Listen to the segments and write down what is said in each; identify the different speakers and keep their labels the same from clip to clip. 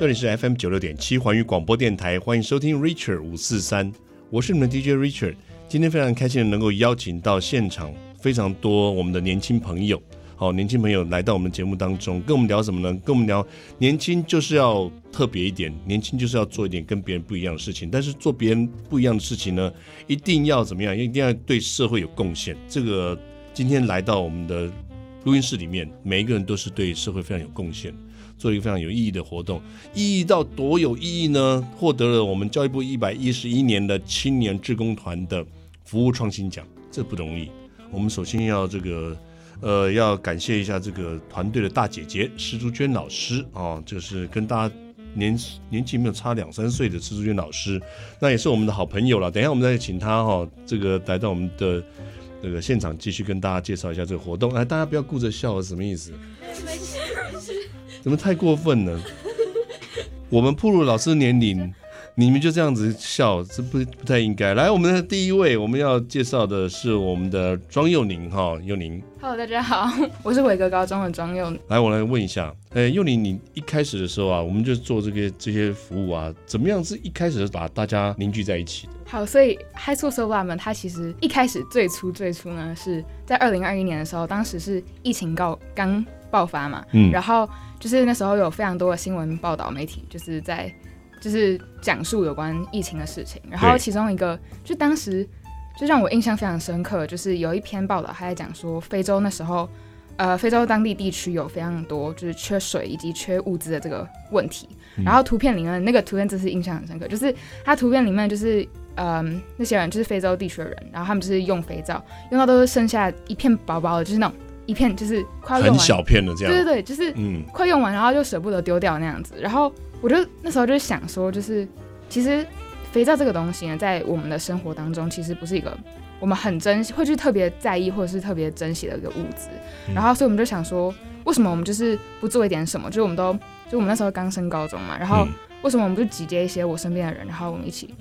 Speaker 1: 这里是 FM 九六点七环宇广播电台，欢迎收听 Richard 五四三，我是你们的 DJ Richard。今天非常开心的能够邀请到现场非常多我们的年轻朋友，好，年轻朋友来到我们节目当中，跟我们聊什么呢？跟我们聊年轻就是要特别一点，年轻就是要做一点跟别人不一样的事情，但是做别人不一样的事情呢，一定要怎么样？一定要对社会有贡献。这个今天来到我们的录音室里面，每一个人都是对社会非常有贡献。做一个非常有意义的活动，意义到多有意义呢？获得了我们教育部一百一十一年的青年志工团的服务创新奖，这不容易。我们首先要这个，呃，要感谢一下这个团队的大姐姐施竹娟老师啊，就是跟大家年年纪没有差两三岁的施竹娟老师，那也是我们的好朋友了。等一下我们再请他哈，这个来到我们的这个现场，继续跟大家介绍一下这个活动。哎，大家不要顾着笑，什么意思？没事，没事怎么太过分了？我们暴露老师的年龄，你们就这样子笑，这不不太应该。来，我们的第一位，我们要介绍的是我们的庄佑宁哈，佑宁。
Speaker 2: Hello，大家好，我是伟哥高中的庄佑宁。
Speaker 1: 来，我来问一下，哎，佑宁，你一开始的时候啊，我们就做这个这些服务啊，怎么样是一开始把大家凝聚在一起的？
Speaker 2: 好，所以 High School So Far 们，它其实一开始最初最初呢，是在二零二一年的时候，当时是疫情告刚爆发嘛，嗯，然后。就是那时候有非常多的新闻报道，媒体就是在就是讲述有关疫情的事情。然后其中一个就当时就让我印象非常深刻，就是有一篇报道，他在讲说非洲那时候呃非洲当地地区有非常多就是缺水以及缺物资的这个问题。然后图片里面那个图片真是印象很深刻，就是他图片里面就是嗯、呃、那些人就是非洲地区的人，然后他们就是用肥皂用到都是剩下一片薄薄的，就是那种。一片就是快要用完，
Speaker 1: 很小片的这样，
Speaker 2: 对对对，就是嗯，快用完，然后就舍不得丢掉那样子。然后我就那时候就想说，就是其实肥皂这个东西呢，在我们的生活当中，其实不是一个我们很珍惜，会去特别在意或者是特别珍惜的一个物质。然后所以我们就想说，为什么我们就是不做一点什么？就是我们都就我们那时候刚升高中嘛，然后为什么我们不集结一些我身边的人，然后我们一起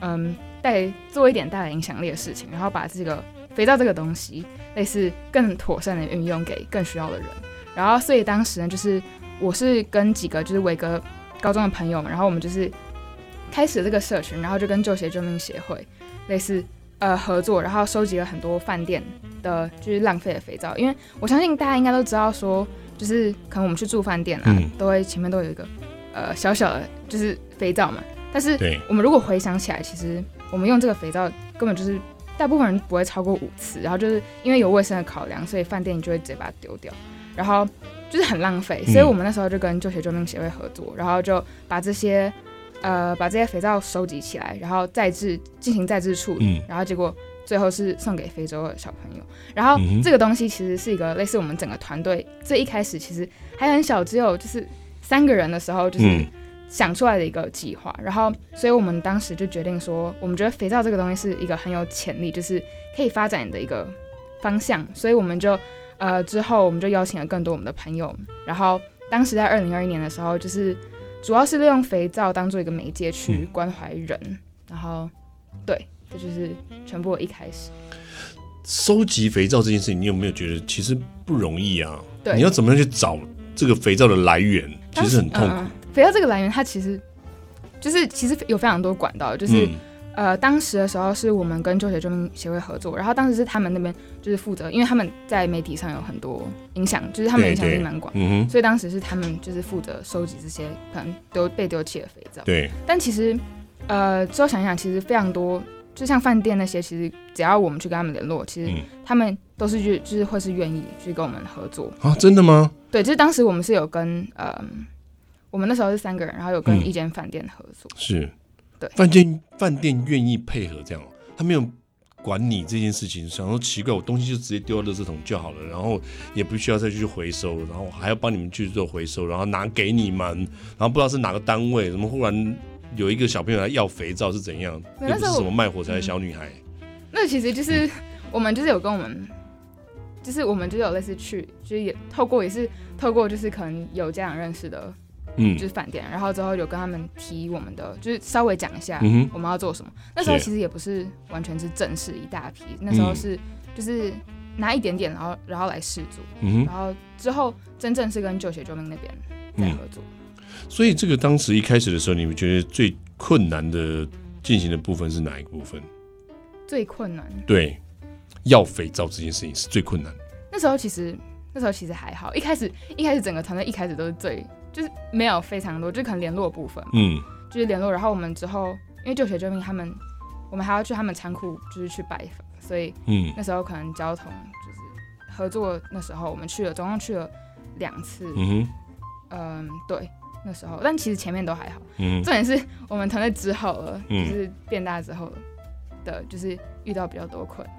Speaker 2: 嗯带做一点带来影响力的事情，然后把这个。肥皂这个东西，类似更妥善的运用给更需要的人。然后，所以当时呢，就是我是跟几个就是维哥高中的朋友们，然后我们就是开始了这个社群，然后就跟旧鞋救命协会类似呃合作，然后收集了很多饭店的就是浪费的肥皂。因为我相信大家应该都知道说，就是可能我们去住饭店啊，嗯、都会前面都有一个呃小小的就是肥皂嘛。但是我们如果回想起来，其实我们用这个肥皂根本就是。大部分人不会超过五次，然后就是因为有卫生的考量，所以饭店就会直接把它丢掉，然后就是很浪费。所以我们那时候就跟旧鞋救命协会合作，然后就把这些呃把这些肥皂收集起来，然后再制进行再制处理，然后结果最后是送给非洲的小朋友。然后这个东西其实是一个类似我们整个团队最一开始其实还很小，只有就是三个人的时候，就是。想出来的一个计划，然后，所以我们当时就决定说，我们觉得肥皂这个东西是一个很有潜力，就是可以发展的一个方向，所以我们就，呃，之后我们就邀请了更多我们的朋友，然后当时在二零二一年的时候，就是主要是利用肥皂当做一个媒介去关怀人，嗯、然后，对，这就是全部一开始。
Speaker 1: 收集肥皂这件事情，你有没有觉得其实不容易啊？对，你要怎么样去找这个肥皂的来源，其实很痛苦。嗯肥皂这个来源，它其实就是其实有非常多管道，就是、嗯、呃，当时的时候是我们跟旧鞋救命协会合作，然后当时是他们那边就是负责，因为他们在媒体上有很多影响，就是他们影响力蛮广，嗯、所以当时是他们就是负责收集这些可能丢被丢弃的肥皂。对，但其实呃，之后想一想，其实非常多，就像饭店那些，其实只要我们去跟他们联络，其实他们都是就就是会是愿意去跟我们合作啊？真的吗？对，就是当时我们是有跟呃。我们那时候是三个人，然后有跟一间饭店合作。嗯、是，对，饭店饭店愿意配合这样，他没有管你这件事情，想说奇怪，我东西就直接丢到垃圾桶就好了，然后也不需要再去回收，然后还要帮你们去做回收，然后拿给你们，然后不知道是哪个单位，怎么忽然有一个小朋友来要肥皂是怎样？又不是什么卖火柴的小女孩。
Speaker 2: 那其实就是我们就是有跟我们，就是我们就有类似去，就是也透过也是透过就是可能有家长认识的。嗯，就是饭店，然后之后有跟他们提我们的，就是稍微讲一下我们要做什么。嗯、那时候其实也不是完全是正式一大批，那时候是就是拿一点点，然后然后来试做，嗯、然后之后真正是跟旧鞋救命那边在合作。
Speaker 1: 所以这个当时一开始的时候，你们觉得最困难的进行的部分是哪一个部分？
Speaker 2: 最困难？
Speaker 1: 对，要肥皂这件事情是最困难。
Speaker 2: 那时候其实那时候其实还好，一开始一开始整个团队一开始都是最就是没有非常多，就可能联络的部分，嗯，就是联络。然后我们之后因为就学救命他们，我们还要去他们仓库就是去拜访，所以嗯，那时候可能交通就是合作。那时候我们去了，总共去了两次，嗯哼，嗯，对。那时候，但其实前面都还好。嗯，重点是我们团队之后了，嗯、就是变大之后的，就是遇到比较多困难。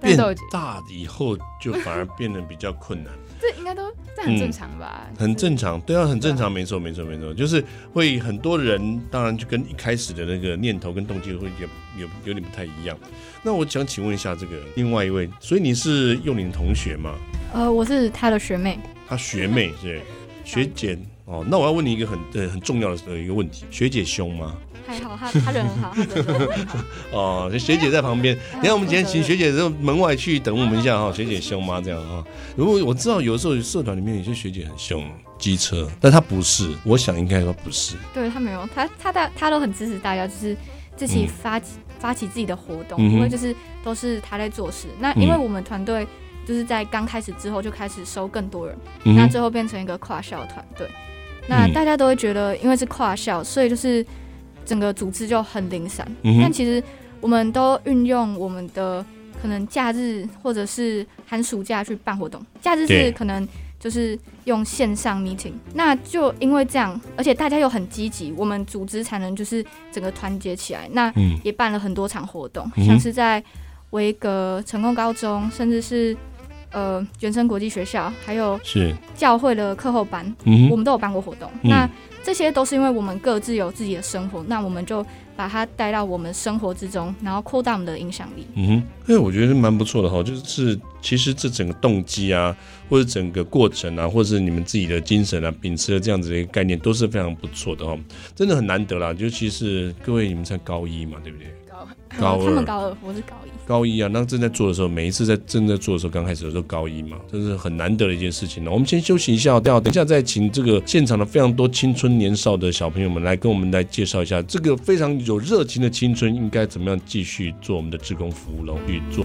Speaker 1: 变大以后就反而变得比较困难。
Speaker 2: 这应该都这很正常吧？
Speaker 1: 嗯、很正常，对啊，很正常，没错，没错，没错，就是会很多人，当然就跟一开始的那个念头跟动机会有有有点不太一样。那我想请问一下，这个另外一位，所以你是幼龄同学吗？
Speaker 3: 呃，我是他的学妹。
Speaker 1: 他学妹是学姐。哦，那我要问你一个很呃很重要的一个问题，学姐凶吗？
Speaker 3: 还好，他他人很好，他人很好。
Speaker 1: 哦，学姐在旁边，你看我们今天请学姐到门外去等我们一下哈。学姐凶吗？这样啊？如果我知道有的时候社团里面有些学姐很凶，机车，但她不是，我想应该说不是。
Speaker 3: 对她没有，她她大她都很支持大家，就是自己发起、嗯、发起自己的活动，因为就是都是她在做事。那因为我们团队就是在刚开始之后就开始收更多人，嗯、那最后变成一个跨校团队。那大家都会觉得，因为是跨校，所以就是整个组织就很零散。嗯、但其实我们都运用我们的可能假日或者是寒暑假去办活动。假日是可能就是用线上 meeting。那就因为这样，而且大家又很积极，我们组织才能就是整个团结起来。那也办了很多场活动，嗯、像是在维格成功高中，甚至是。呃，原生国际学校，还有是教会的课后班，嗯、我们都有办过活动。嗯、那这些都是因为我们各自有自己的生活，那我们就把它带到我们生活之中，然后扩大我们的影响力。
Speaker 1: 嗯哼，哎，我觉得蛮不错的哈，就是其实这整个动机啊，或者整个过程啊，或者是你们自己的精神啊，秉持的这样子的一个概念，都是非常不错的哈，真的很难得啦。尤其是各位，你们才高一嘛，对不对？
Speaker 3: 高二，他们高二，我是高一。
Speaker 1: 高一啊，那正在做的时候，每一次在正在做的时候，刚开始的时候高一嘛，这是很难得的一件事情呢。我们先休息一下，等一下再请这个现场的非常多青春年少的小朋友们来跟我们来介绍一下，这个非常有热情的青春应该怎么样继续做我们的志工服务了，去做。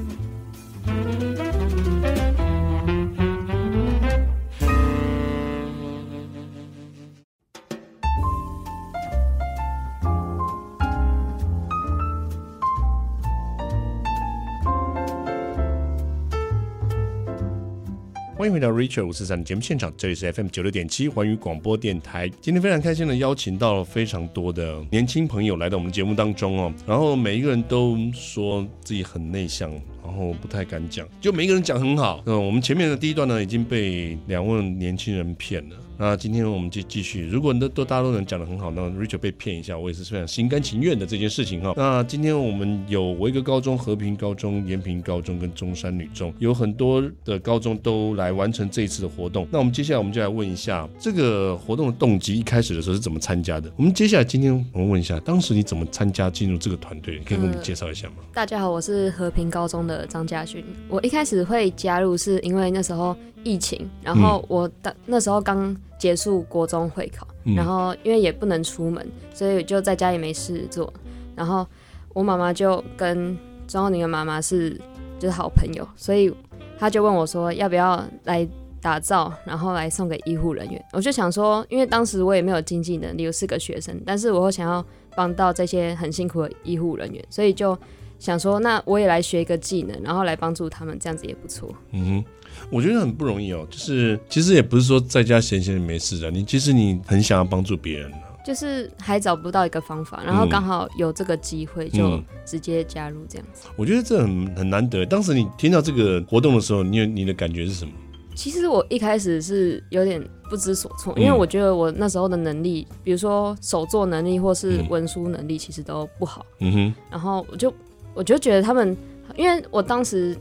Speaker 1: 迎回到 Richard 五四三的节目现场，这里是 FM 九六点七环宇广播电台。今天非常开心的邀请到了非常多的年轻朋友来到我们节目当中哦，然后每一个人都说自己很内向。然后不太敢讲，就每一个人讲很好。嗯，我们前面的第一段呢，已经被两位年轻人骗了。那今天我们就继续，如果都都大家都能讲得很好，那 Richard 被骗一下，我也是非常心甘情愿的这件事情哈。那今天我们有维格高中、和平高中、延平高中跟中山女中，有很多的高中都来完成这一次的活动。那我们接下来我们就来问一下，这个活动的动机一开始的时候是怎么参加的？我们接下来今天我们问一下，当时你怎么参加进入这个团队？可以给我们介绍一下吗？
Speaker 4: 大家好，我是和平高中的。张家勋，我一开始会加入是因为那时候疫情，然后我当那时候刚结束国中会考，嗯、然后因为也不能出门，所以就在家里没事做。然后我妈妈就跟张浩宁的妈妈是就是好朋友，所以他就问我说要不要来打造，然后来送给医护人员。我就想说，因为当时我也没有经济能力，我是个学生，但是我会想要帮到这些很辛苦的医护人员，所以就。想说，那我也来学一个技能，然后来帮助他们，这样子也不错。
Speaker 1: 嗯哼，我觉得很不容易哦。就是其实也不是说在家闲闲的没事的，你其实你很想要帮助别人，
Speaker 4: 就是还找不到一个方法，然后刚好有这个机会，就直接加入这样子。
Speaker 1: 嗯，我觉得这很很难得。当时你听到这个活动的时候，你有你的感觉是什么？
Speaker 4: 其实我一开始是有点不知所措，因为我觉得我那时候的能力，比如说手作能力或是文书能力，其实都不好。嗯哼，然后我就。我就觉得他们，因为我当时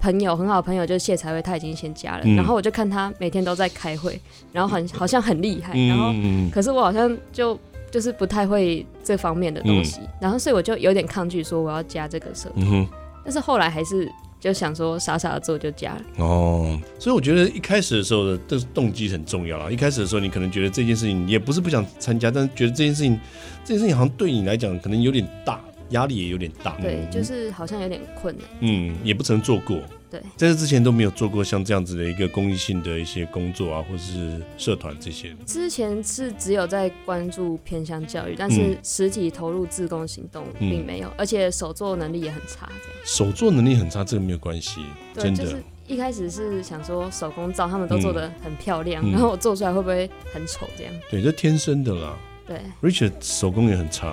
Speaker 4: 朋友很好的朋友就是谢才会，他已经先加了，嗯、然后我就看他每天都在开会，然后很好像很厉害，然后可是我好像就就是不太会这方面的东西，嗯、然后所以我就有点抗拒说我要加这个社团，但是后来还是就想说傻傻的做就加了。
Speaker 1: 哦，所以我觉得一开始的时候的这个动机很重要啊。一开始的时候，你可能觉得这件事情也不是不想参加，但是觉得这件事情，这件事情好像对你来讲可能有点大，压力也有点大。
Speaker 4: 对，就是好像有点困难。
Speaker 1: 嗯，也不曾做过。
Speaker 4: 对，
Speaker 1: 在这之前都没有做过像这样子的一个公益性的一些工作啊，或是社团这些。
Speaker 4: 之前是只有在关注偏向教育，但是实体投入自工行动并没有，嗯、而且手作能力也很差。
Speaker 1: 手作能力很差，这个没有关系，真的。
Speaker 4: 就是一开始是想说手工皂他们都做的很漂亮，嗯、然后我做出来会不会很丑这样？
Speaker 1: 对，这天生的啦。
Speaker 4: 对
Speaker 1: ，Richard 手工也很差，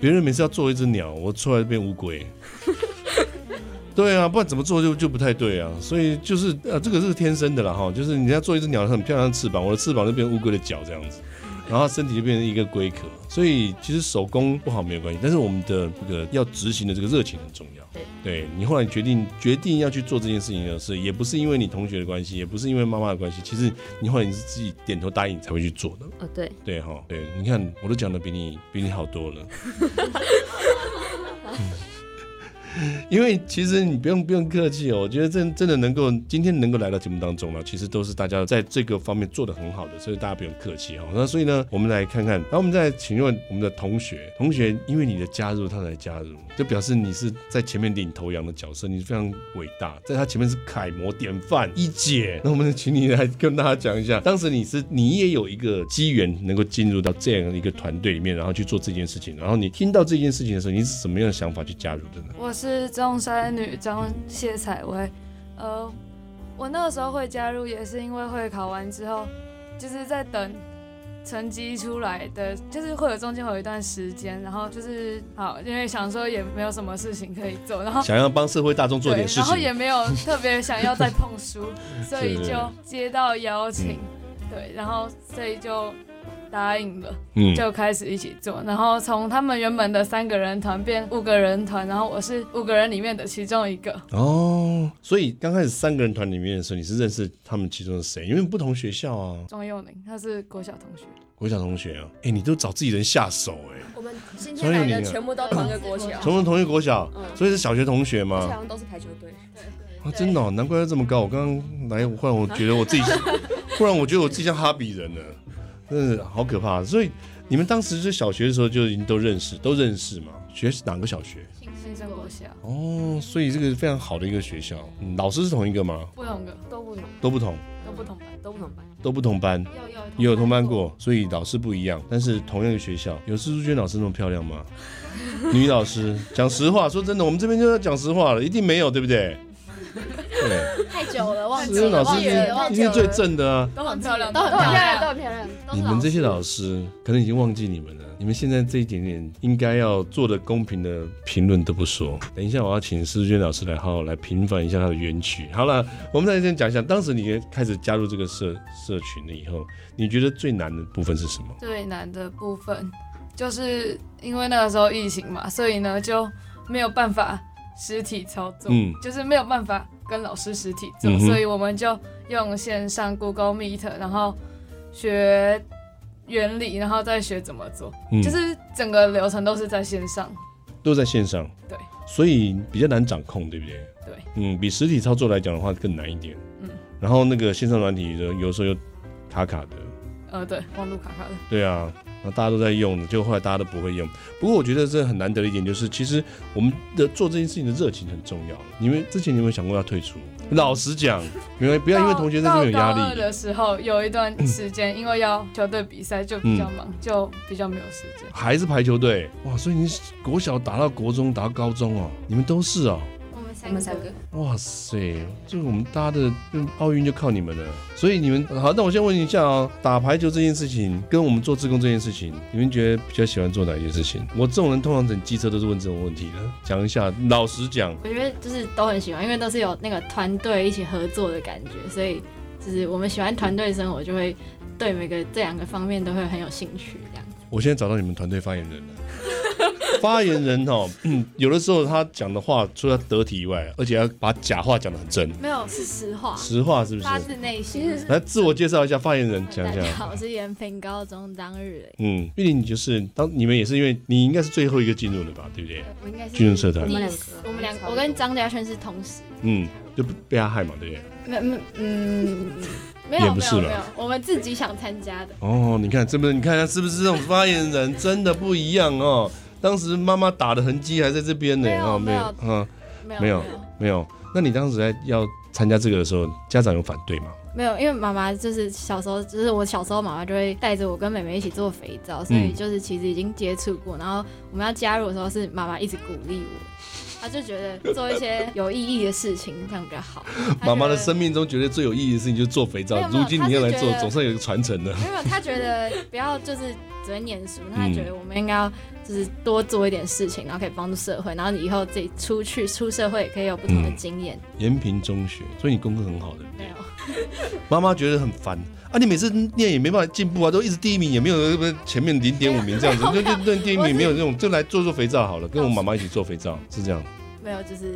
Speaker 1: 别人每次要做一只鸟，我出来变乌龟。对啊，不然怎么做就就不太对啊，所以就是呃，这个是天生的啦哈，就是你要做一只鸟很漂亮的翅膀，我的翅膀就变乌龟的脚这样子，然后身体就变成一个龟壳，所以其实手工不好没有关系，但是我们的这个要执行的这个热情很重要。对，对你后来决定决定要去做这件事情的事，也不是因为你同学的关系，也不是因为妈妈的关系，其实你后来你是自己点头答应才会去做的。
Speaker 4: 哦，对，
Speaker 1: 对哈，对，你看我都讲的比你比你好多了。因为其实你不用不用客气哦，我觉得真真的能够今天能够来到节目当中呢，其实都是大家在这个方面做得很好的，所以大家不用客气哈。那所以呢，我们来看看，然后我们再请问我们的同学，同学因为你的加入，他才加入，就表示你是在前面领头羊的角色，你是非常伟大，在他前面是楷模典范一姐。那我们请你来跟大家讲一下，当时你是你也有一个机缘能够进入到这样一个团队里面，然后去做这件事情，然后你听到这件事情的时候，你是什么样的想法去加入的呢？
Speaker 5: 我是。是中山女中谢采薇，呃，我那个时候会加入也是因为会考完之后，就是在等成绩出来的，就是会有中间会有一段时间，然后就是好，因为想说也没有什么事情可以做，然后
Speaker 1: 想要帮社会大众做点事情，
Speaker 5: 然后也没有特别想要再碰书，所以就接到邀请，对，然后所以就。答应了，嗯，就开始一起做，然后从他们原本的三个人团变五个人团，然后我是五个人里面的其中一个。
Speaker 1: 哦，所以刚开始三个人团里面的时候，你是认识他们其中的谁？因为不同学校啊。
Speaker 5: 庄佑宁，他是国小同学。
Speaker 1: 国小同学啊，哎、欸，你都找自己人下手哎、欸。
Speaker 4: 我们今天来的全部都同一个国小，
Speaker 1: 全部同一个国小，嗯、所以是小学同学吗？
Speaker 4: 好像都是排球队。对
Speaker 1: 啊，真的、哦，难怪要这么高。我刚刚来，忽然我觉得我自己，忽然我觉得我自己像哈比人了。真的好可怕，所以你们当时是小学的时候就已经都认识，都认识嘛？学是哪个小学？
Speaker 5: 新生国小。
Speaker 1: 哦，所以这个是非常好的一个学校。嗯，老师是同一个吗？
Speaker 5: 不同的，都不同。
Speaker 1: 都不同。
Speaker 5: 都不同班，都不同班。
Speaker 1: 都不同班。也有同班过，所以老师不一样，但是同样的学校。有施淑娟老师那么漂亮吗？女老师，讲实话，说真的，我们这边就要讲实话了，一定没有，对不
Speaker 6: 对？对，忘记
Speaker 1: 了。老师今天最正的啊，
Speaker 6: 都很漂亮，都很漂亮，都很漂亮。
Speaker 1: 你们这些老师可能已经忘记你们了。你们现在这一点点应该要做的公平的评论都不说。等一下我要请施娟老师来好好来平反一下他的冤屈。好了，我们再先讲一下，当时你开始加入这个社社群了以后，你觉得最难的部分是什么？
Speaker 5: 最难的部分就是因为那个时候疫情嘛，所以呢就没有办法。实体操作，嗯，就是没有办法跟老师实体做，嗯、所以我们就用线上 Google Meet，然后学原理，然后再学怎么做，嗯、就是整个流程都是在线上，
Speaker 1: 都在线上，
Speaker 5: 对，
Speaker 1: 所以比较难掌控，对不对？
Speaker 5: 对，
Speaker 1: 嗯，比实体操作来讲的话更难一点，嗯，然后那个线上软体的有时候又卡卡的，
Speaker 5: 呃，对，网络卡卡的，
Speaker 1: 对啊。然后大家都在用，结果后来大家都不会用。不过我觉得这很难得的一点就是，其实我们的做这件事情的热情很重要。你们之前有没有想过要退出？老实讲，因为不要因为同学在这边有压力。
Speaker 5: 的时候有一段时间，因为要球队比赛就比较忙，嗯、就比较没有时间。
Speaker 1: 还是排球队哇，所以你国小打到国中，打到高中哦，你们都是哦。
Speaker 6: 我们三个，
Speaker 1: 哇塞，这个我们大家的奥运就靠你们了。所以你们好，那我先问一下啊，打排球这件事情跟我们做志工这件事情，你们觉得比较喜欢做哪一件事情？我这种人通常整机车都是问这种问题的。讲一下，老实讲，
Speaker 6: 我觉得就是都很喜欢，因为都是有那个团队一起合作的感觉，所以就是我们喜欢团队生活，就会对每个这两个方面都会很有兴趣。这样子，
Speaker 1: 我现在找到你们团队发言人了。发言人哦，嗯，有的时候他讲的话除了得体以外，而且要把假话讲的很真。
Speaker 6: 没有，是实话。
Speaker 1: 实话是不是？
Speaker 6: 发自内心。
Speaker 1: 来自我介绍一下，发言人讲一下。
Speaker 6: 好，我是延平高中当日。
Speaker 1: 嗯，毕竟你就是当你们也是因为你应该是最后一个进入的吧，对不对？
Speaker 6: 我应该是。
Speaker 1: 军人社团。
Speaker 6: 我们两个，我们两个，我跟张家轩是同时。
Speaker 1: 嗯，就被他害嘛，对不对？
Speaker 6: 没没嗯。没有 没有没有，我们自己想参加的。
Speaker 1: 哦，你看，这不是你看他是不是这种发言人真的不一样哦？当时妈妈打的痕迹还在这边呢。啊，没有，嗯，没有没有。那你当时在要参加这个的时候，家长有反对吗？
Speaker 6: 没有，因为妈妈就是小时候，就是我小时候，妈妈就会带着我跟妹妹一起做肥皂，所以就是其实已经接触过。然后我们要加入的时候，是妈妈一直鼓励我。他就觉得做一些有意义的事情，这样比较好。
Speaker 1: 妈妈的生命中觉得最有意义的事情就是做肥皂，如今你要来做，总算有一个传承的。
Speaker 6: 没有，他觉得不要就是只会念书，他觉得我们应该要就是多做一点事情，然后可以帮助社会，然后你以后自己出去出社会也可以有不同的经验。
Speaker 1: 延平中学，所以你功课很好的。
Speaker 6: 没有。
Speaker 1: 妈妈觉得很烦啊，你每次念也没办法进步啊，都一直第一名，也没有前面零点五名这样子，就就就第一名没有这种，就来做做肥皂好了，跟我妈妈一起做肥皂是这样。
Speaker 6: 没有，就是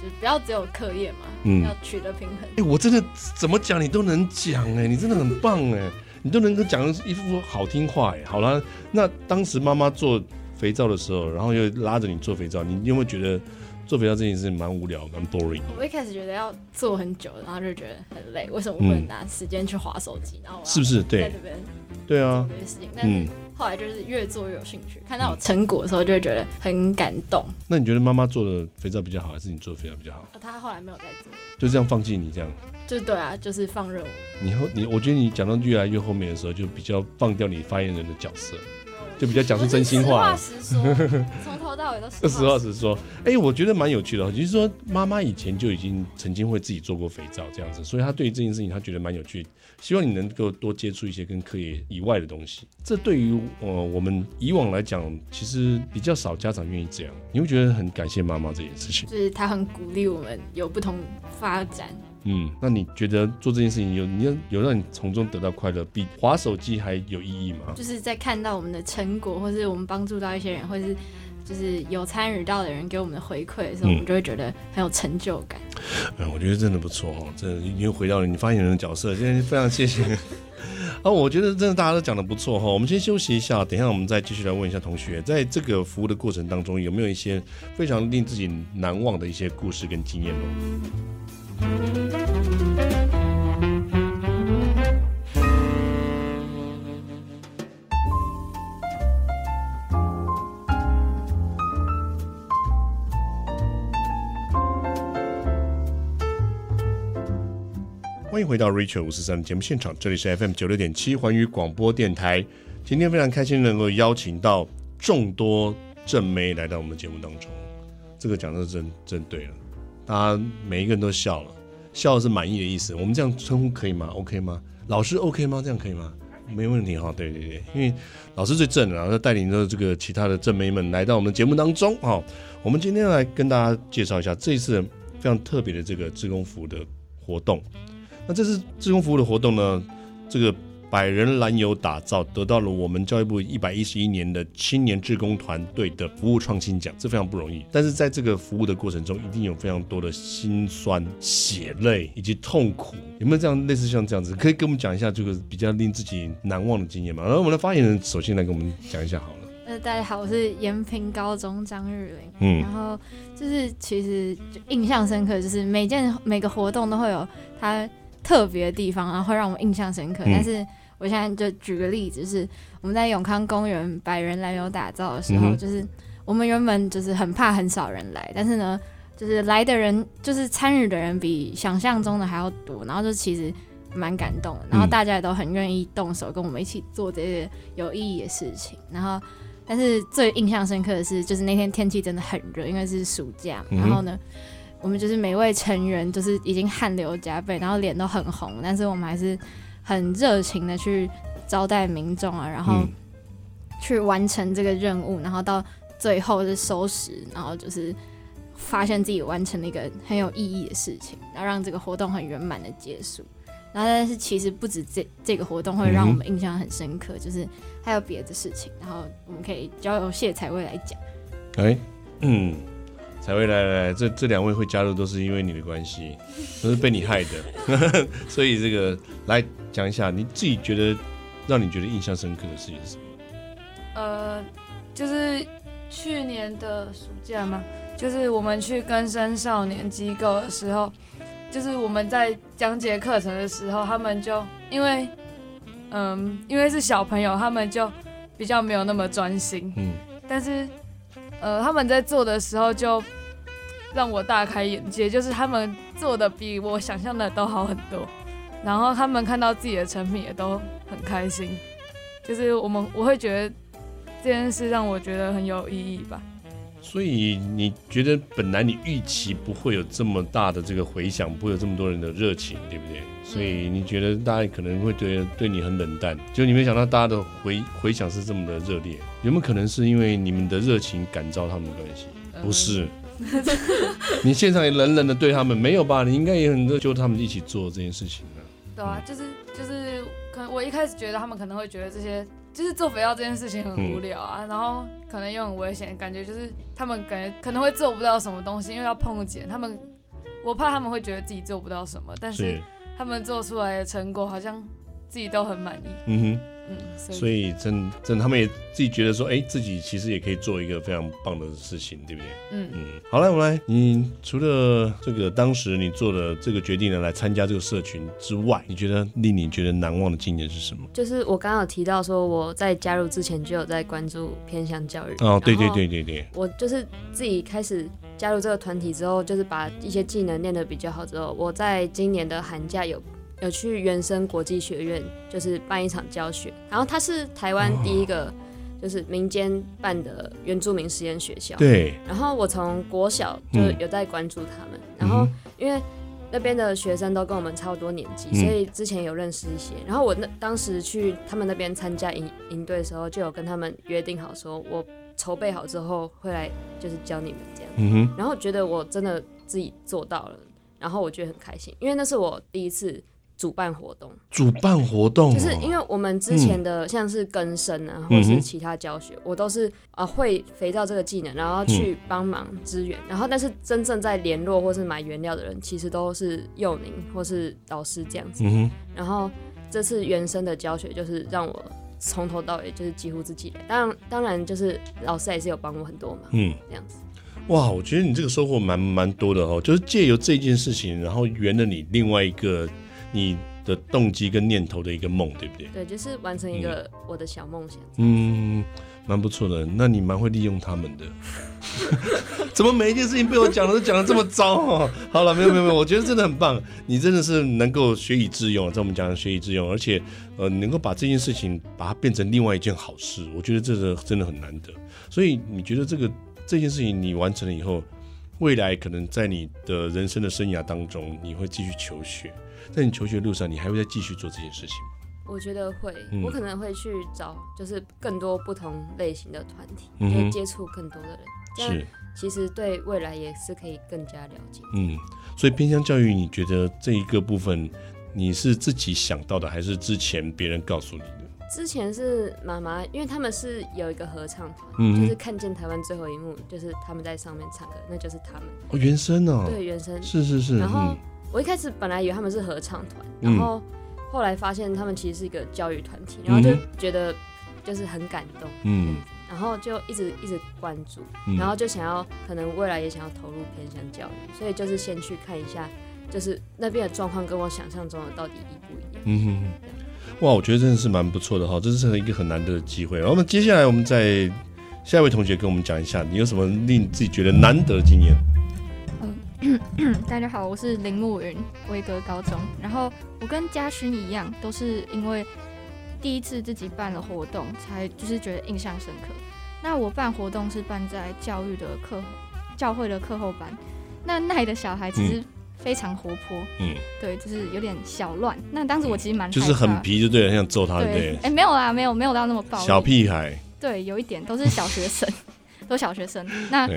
Speaker 6: 就不要只有课业嘛，嗯，要取得平衡。
Speaker 1: 哎、欸，我真的怎么讲你都能讲哎、欸，你真的很棒哎、欸，你都能够讲一副好听话哎、欸。好了，那当时妈妈做肥皂的时候，然后又拉着你做肥皂，你有没有觉得做肥皂这件事蛮无聊、蛮 boring？
Speaker 6: 我一开始觉得要做很久，然后就觉得很累，为什么我不能拿时间去划手机？然后
Speaker 1: 是不是对？在这边对啊，
Speaker 6: 嗯。后来就是越做越有兴趣，看到有成果的时候就会觉得很感动。
Speaker 1: 那你觉得妈妈做的肥皂比较好，还是你做的肥皂比较好？
Speaker 6: 她后来没有再做，
Speaker 1: 就这样放弃你这样？
Speaker 6: 就对啊，就是放任我。
Speaker 1: 你后你，我觉得你讲到越来越后面的时候，就比较放掉你发言人的角色。就比较讲出真心话，
Speaker 6: 实话实说，从头到尾都实话实
Speaker 1: 说。实说，哎、欸，我觉得蛮有趣的，就是说妈妈以前就已经曾经会自己做过肥皂这样子，所以她对于这件事情，她觉得蛮有趣。希望你能够多接触一些跟科研以外的东西。这对于呃我们以往来讲，其实比较少家长愿意这样。你会觉得很感谢妈妈这件事情，
Speaker 6: 就是她很鼓励我们有不同发展。
Speaker 1: 嗯，那你觉得做这件事情有你有有让你从中得到快乐，比划手机还有意义吗？
Speaker 6: 就是在看到我们的成果，或是我们帮助到一些人，或是就是有参与到的人给我们的回馈的时候，嗯、我们就会觉得很有成就感。
Speaker 1: 嗯，我觉得真的不错哦，真的又回到了你发言人的角色，今天非常谢谢。啊，我觉得真的大家都讲的不错哈，我们先休息一下，等一下我们再继续来问一下同学，在这个服务的过程当中，有没有一些非常令自己难忘的一些故事跟经验呢？欢迎回到 Richard 五四三的节目现场，这里是 FM 九六点七环宇广播电台。今天非常开心能够邀请到众多正妹来到我们的节目当中，这个讲的真真对了，大家每一个人都笑了，笑的是满意的意思。我们这样称呼可以吗？OK 吗？老师 OK 吗？这样可以吗？没问题哈。对对对，因为老师最正，然后带领着这个其他的正妹们来到我们节目当中哈。我们今天来跟大家介绍一下这一次非常特别的这个志工服务的活动。那这次志工服务的活动呢，这个百人篮游打造得到了我们教育部一百一十一年的青年志工团队的服务创新奖，这非常不容易。但是在这个服务的过程中，一定有非常多的辛酸、血泪以及痛苦。有没有这样类似像这样子？可以跟我们讲一下这个比较令自己难忘的经验吗？然后我们的发言人首先来跟我们讲一下好了。
Speaker 6: 呃，大家好，我是延平高中张日玲。嗯，然后就是其实就印象深刻，就是每件每个活动都会有它。特别的地方，然后会让我印象深刻。嗯、但是我现在就举个例子，就是我们在永康公园百人篮游打造的时候，嗯、就是我们原本就是很怕很少人来，但是呢，就是来的人就是参与的人比想象中的还要多，然后就其实蛮感动的。然后大家也都很愿意动手跟我们一起做这些有意义的事情。然后，但是最印象深刻的是，就是那天天气真的很热，因为是暑假。然后呢。嗯我们就是每位成员，就是已经汗流浃背，然后脸都很红，但是我们还是很热情的去招待民众啊，然后去完成这个任务，然后到最后是收拾，然后就是发现自己完成了一个很有意义的事情，然后让这个活动很圆满的结束。然后但是其实不止这这个活动会让我们印象很深刻，就是还有别的事情，然后我们可以交由谢采薇来讲。
Speaker 1: 哎，嗯，采薇来来来，这这两位会加入都是因为你的关系，都是被你害的，所以这个来讲一下你自己觉得让你觉得印象深刻的事情是什么？
Speaker 5: 呃，就是去年的暑假嘛，就是我们去更生少年机构的时候，就是我们在讲解课程的时候，他们就因为，嗯，因为是小朋友，他们就比较没有那么专心，嗯，但是，呃，他们在做的时候就让我大开眼界，就是他们做的比我想象的都好很多，然后他们看到自己的成品也都很开心，就是我们我会觉得。这件事让我觉得很有意义吧。
Speaker 1: 所以你觉得本来你预期不会有这么大的这个回响，不会有这么多人的热情，对不对？所以你觉得大家可能会对对你很冷淡，就你没想到大家的回回响是这么的热烈。有没有可能是因为你们的热情感召他们的关系？不是，你现场也冷冷的对他们，没有吧？你应该也很热，就他们一起做这件事情呢。
Speaker 5: 对啊，就是就是，可能我一开始觉得他们可能会觉得这些。就是做肥皂这件事情很无聊啊，嗯、然后可能又很危险，感觉就是他们感觉可能会做不到什么东西，因为要碰碱。他们我怕他们会觉得自己做不到什么，但是他们做出来的成果好像自己都很满意。嗯哼。嗯，所以，
Speaker 1: 真真他们也自己觉得说，哎、欸，自己其实也可以做一个非常棒的事情，对不对？嗯嗯。好了，我们来，你除了这个当时你做的这个决定呢，来参加这个社群之外，你觉得令你觉得难忘的经验是什么？
Speaker 4: 就是我刚刚有提到说，我在加入之前就有在关注偏向教育。
Speaker 1: 哦，对对对对对。
Speaker 4: 我就是自己开始加入这个团体之后，就是把一些技能练得比较好之后，我在今年的寒假有。有去原生国际学院，就是办一场教学，然后它是台湾第一个就是民间办的原住民实验学校。
Speaker 1: 对。
Speaker 4: 然后我从国小就有在关注他们，嗯、然后因为那边的学生都跟我们差不多年纪，嗯、所以之前有认识一些。然后我那当时去他们那边参加营营队的时候，就有跟他们约定好，说我筹备好之后会来就是教你们这样。嗯哼。然后觉得我真的自己做到了，然后我觉得很开心，因为那是我第一次。主办活动，
Speaker 1: 主办活动，
Speaker 4: 就是因为我们之前的像是更生啊，或是其他教学，我都是啊会肥皂这个技能，然后去帮忙支援，然后但是真正在联络或是买原料的人，其实都是幼宁或是老师这样子。然后这次原生的教学就是让我从头到尾就是几乎自己来，当然当然就是老师也是有帮我很多嘛，嗯，这样子。
Speaker 1: 哇，我觉得你这个收获蛮蛮多的哦，就是借由这件事情，然后圆了你另外一个。你的动机跟念头的一个梦，对不对？
Speaker 4: 对，就是完成一个我的小梦想。
Speaker 1: 嗯，蛮不错的。那你蛮会利用他们的。怎么每一件事情被我讲的都讲的这么糟哦？好了，没有没有没有，我觉得真的很棒。你真的是能够学以致用，在我们讲的学以致用，而且呃，能够把这件事情把它变成另外一件好事，我觉得这个真的很难得。所以你觉得这个这件事情你完成了以后，未来可能在你的人生的生涯当中，你会继续求学。在你求学路上，你还会再继续做这件事情吗？
Speaker 4: 我觉得会，嗯、我可能会去找，就是更多不同类型的团体，嗯、哼接触更多的人。这样，其实对未来也是可以更加了解。
Speaker 1: 嗯，所以偏向教育，你觉得这一个部分你是自己想到的，还是之前别人告诉你的？
Speaker 4: 之前是妈妈，因为他们是有一个合唱团，嗯、就是看见台湾最后一幕，就是他们在上面唱歌，那就是他们。
Speaker 1: 哦，原声哦。
Speaker 4: 对，原声。
Speaker 1: 是是是。
Speaker 4: 然后。嗯我一开始本来以为他们是合唱团，然后后来发现他们其实是一个教育团体，然后就觉得就是很感动，嗯，然后就一直一直关注，然后就想要可能未来也想要投入偏向教育，所以就是先去看一下，就是那边的状况跟我想象中的到底一不一样。嗯哼，
Speaker 1: 哇，我觉得真的是蛮不错的哈，这是一个很难得的机会。然后我们接下来我们再下一位同学跟我们讲一下，你有什么令你自己觉得难得的经验？
Speaker 3: 大家好，我是林沐云，威格高中。然后我跟嘉勋一样，都是因为第一次自己办了活动，才就是觉得印象深刻。那我办活动是办在教育的课教会的课后班。那奈的小孩其实非常活泼，嗯，对，就是有点小乱。那当时我其实蛮
Speaker 1: 就是很皮，就对了，很想揍他，对。
Speaker 3: 哎、欸，没有啦，没有，没有到那么暴力。
Speaker 1: 小屁孩。
Speaker 3: 对，有一点都是小学生，都小学生。那。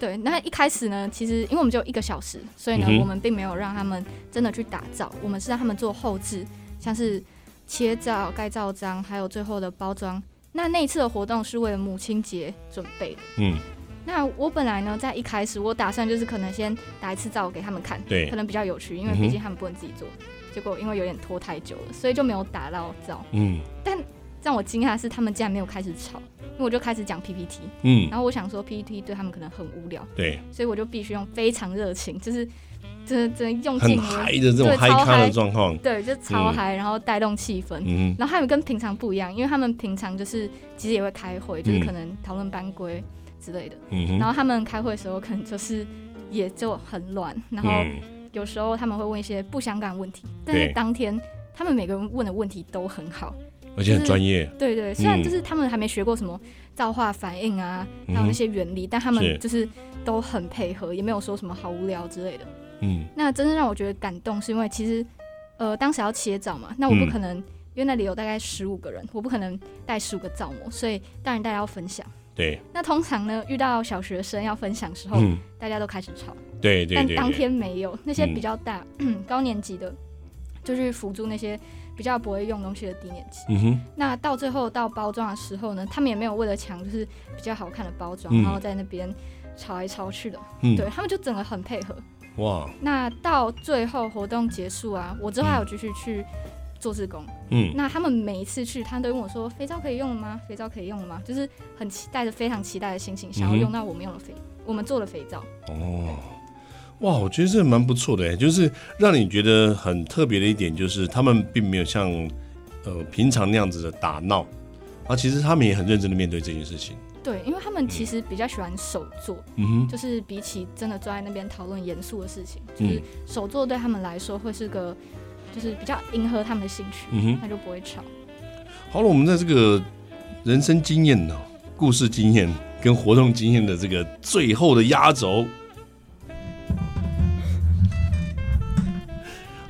Speaker 3: 对，那一开始呢，其实因为我们就一个小时，所以呢，嗯、我们并没有让他们真的去打造，我们是让他们做后置，像是切照、盖照章，还有最后的包装。那那一次的活动是为了母亲节准备的。嗯，那我本来呢，在一开始我打算就是可能先打一次照给他们看，
Speaker 1: 对，
Speaker 3: 可能比较有趣，因为毕竟他们不能自己做。嗯、结果因为有点拖太久了，所以就没有打到照。嗯，但让我惊讶的是，他们竟然没有开始吵，因为我就开始讲 PPT。嗯，然后我想说 PPT 对他们可能很无聊，
Speaker 1: 对，
Speaker 3: 所以我就必须用非常热情，就是真的真的用尽
Speaker 1: 嗨的这种嗨咖的状况，
Speaker 3: 对，就超嗨，然后带动气氛。嗯，然后他们跟平常不一样，因为他们平常就是其实也会开会，就是可能讨论班规。之类的，然后他们开会的时候可能就是也就很乱，然后有时候他们会问一些不相干的问题，但是当天他们每个人问的问题都很好，
Speaker 1: 而且很专业。
Speaker 3: 对对，虽然就是他们还没学过什么造化反应啊，还有那些原理，但他们就是都很配合，也没有说什么好无聊之类的。嗯，那真正让我觉得感动是因为其实呃当时要切皂嘛，那我不可能因为那里有大概十五个人，我不可能带十五个皂模，所以当然大家要分享。
Speaker 1: 对，
Speaker 3: 那通常呢，遇到小学生要分享的时候，嗯、大家都开始吵。
Speaker 1: 对对，对，
Speaker 3: 但当天没有，那些比较大、嗯、高年级的，就是辅助那些比较不会用东西的低年级。嗯哼。那到最后到包装的时候呢，他们也没有为了抢就是比较好看的包装，嗯、然后在那边吵来吵去的。嗯。对他们就整个很配合。哇。那到最后活动结束啊，我之后还有继续去。嗯做志工，嗯，那他们每一次去，他都问我说：“肥皂可以用了吗？肥皂可以用了吗？”就是很期待着非常期待的心情，想要用到我们用的肥，嗯、我们做的肥皂。哦，
Speaker 1: 哇，我觉得这蛮不错的，就是让你觉得很特别的一点，就是他们并没有像呃平常那样子的打闹，啊，其实他们也很认真的面对这件事情。
Speaker 3: 对，因为他们其实比较喜欢手作，嗯哼，就是比起真的坐在那边讨论严肃的事情，就是手作对他们来说会是个。就是比较迎合他们的兴趣，嗯哼，那就不会吵。
Speaker 1: 好了，我们在这个人生经验呢、故事经验跟活动经验的这个最后的压轴，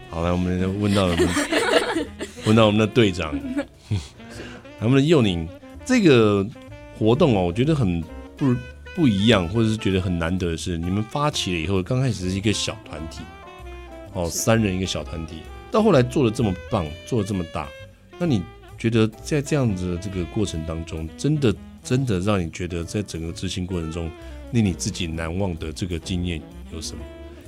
Speaker 1: 好了，我们问到了，问到我们的队长，他们的幼宁这个活动哦，我觉得很不不一样，或者是觉得很难得的是，你们发起了以后，刚开始是一个小团体，哦，三人一个小团体。到后来做的这么棒，做的这么大，那你觉得在这样子的这个过程当中，真的真的让你觉得在整个执行过程中，令你自己难忘的这个经验有什么？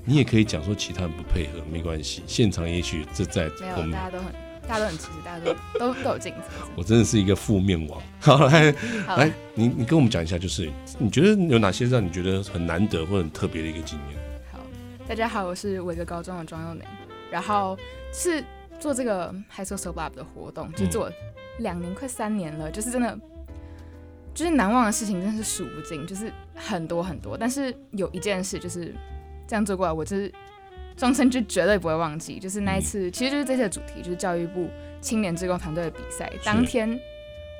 Speaker 1: 你也可以讲说其他人不配合没关系，现场也许这在我们
Speaker 2: 没有，大家都很大家都很支持，大家都都都有镜子。
Speaker 1: 我真的是一个负面王。好，来好来，你你跟我们讲一下，就是你觉得有哪些让你觉得很难得或很特别的一个经验？
Speaker 2: 好，大家好，我是伟格高中的庄佑宁。然后是做这个 High So So Lab 的活动，就做两年快三年了，就是真的，就是难忘的事情真的是数不尽，就是很多很多。但是有一件事就是这样做过来，我就是终身就绝对不会忘记，就是那一次，其实就是这次的主题就是教育部青年志工团队的比赛。当天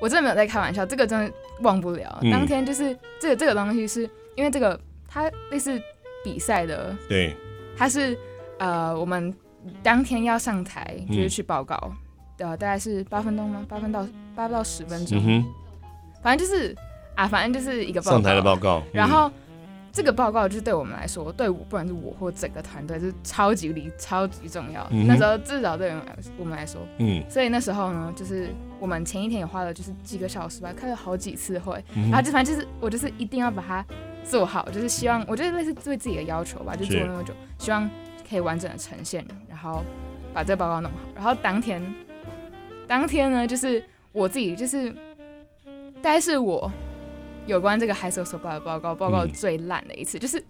Speaker 2: 我真的没有在开玩笑，这个真的忘不了。当天就是这个这个东西是因为这个它类似比赛的，
Speaker 1: 对，
Speaker 2: 它是呃我们。当天要上台就是去报告，呃、嗯，大概是八分钟吗？八分到八到十分钟，反正就是啊，反正就是一个报告。
Speaker 1: 上台的报告。嗯、
Speaker 2: 然后这个报告就是对我们来说，对我不管是我或整个团队，是超级无敌超级重要。嗯、那时候至少对我们来说，嗯，所以那时候呢，就是我们前一天也花了就是几个小时吧，开了好几次会，嗯、然后就反正就是我就是一定要把它做好，就是希望我觉得类似对自己的要求吧，就做那么久，希望。可以完整的呈现，然后把这个报告弄好。然后当天，当天呢，就是我自己，就是大概是我有关这个 High So So Lab 的报告报告最烂的一次，嗯、就是